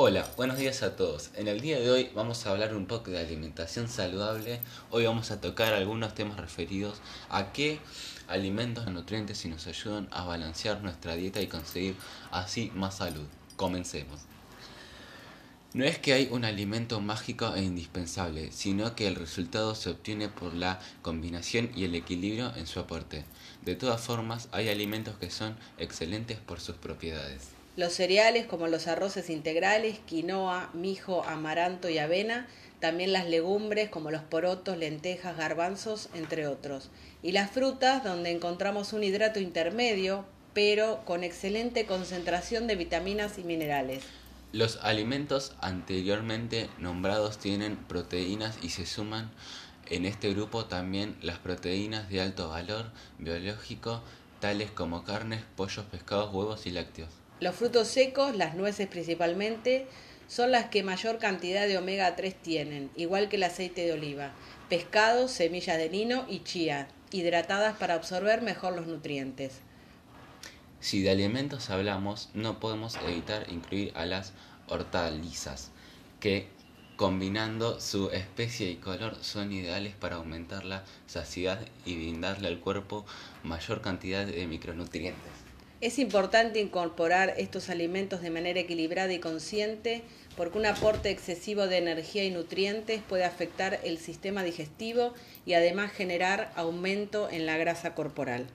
Hola, buenos días a todos. En el día de hoy vamos a hablar un poco de alimentación saludable. Hoy vamos a tocar algunos temas referidos a qué alimentos nutrientes y nos ayudan a balancear nuestra dieta y conseguir así más salud. Comencemos. No es que hay un alimento mágico e indispensable, sino que el resultado se obtiene por la combinación y el equilibrio en su aporte. De todas formas, hay alimentos que son excelentes por sus propiedades. Los cereales como los arroces integrales, quinoa, mijo, amaranto y avena, también las legumbres como los porotos, lentejas, garbanzos, entre otros. Y las frutas donde encontramos un hidrato intermedio, pero con excelente concentración de vitaminas y minerales. Los alimentos anteriormente nombrados tienen proteínas y se suman en este grupo también las proteínas de alto valor biológico, tales como carnes, pollos, pescados, huevos y lácteos. Los frutos secos, las nueces principalmente, son las que mayor cantidad de omega 3 tienen, igual que el aceite de oliva. Pescado, semillas de lino y chía, hidratadas para absorber mejor los nutrientes. Si de alimentos hablamos, no podemos evitar incluir a las hortalizas, que combinando su especie y color son ideales para aumentar la saciedad y brindarle al cuerpo mayor cantidad de micronutrientes. Es importante incorporar estos alimentos de manera equilibrada y consciente porque un aporte excesivo de energía y nutrientes puede afectar el sistema digestivo y además generar aumento en la grasa corporal.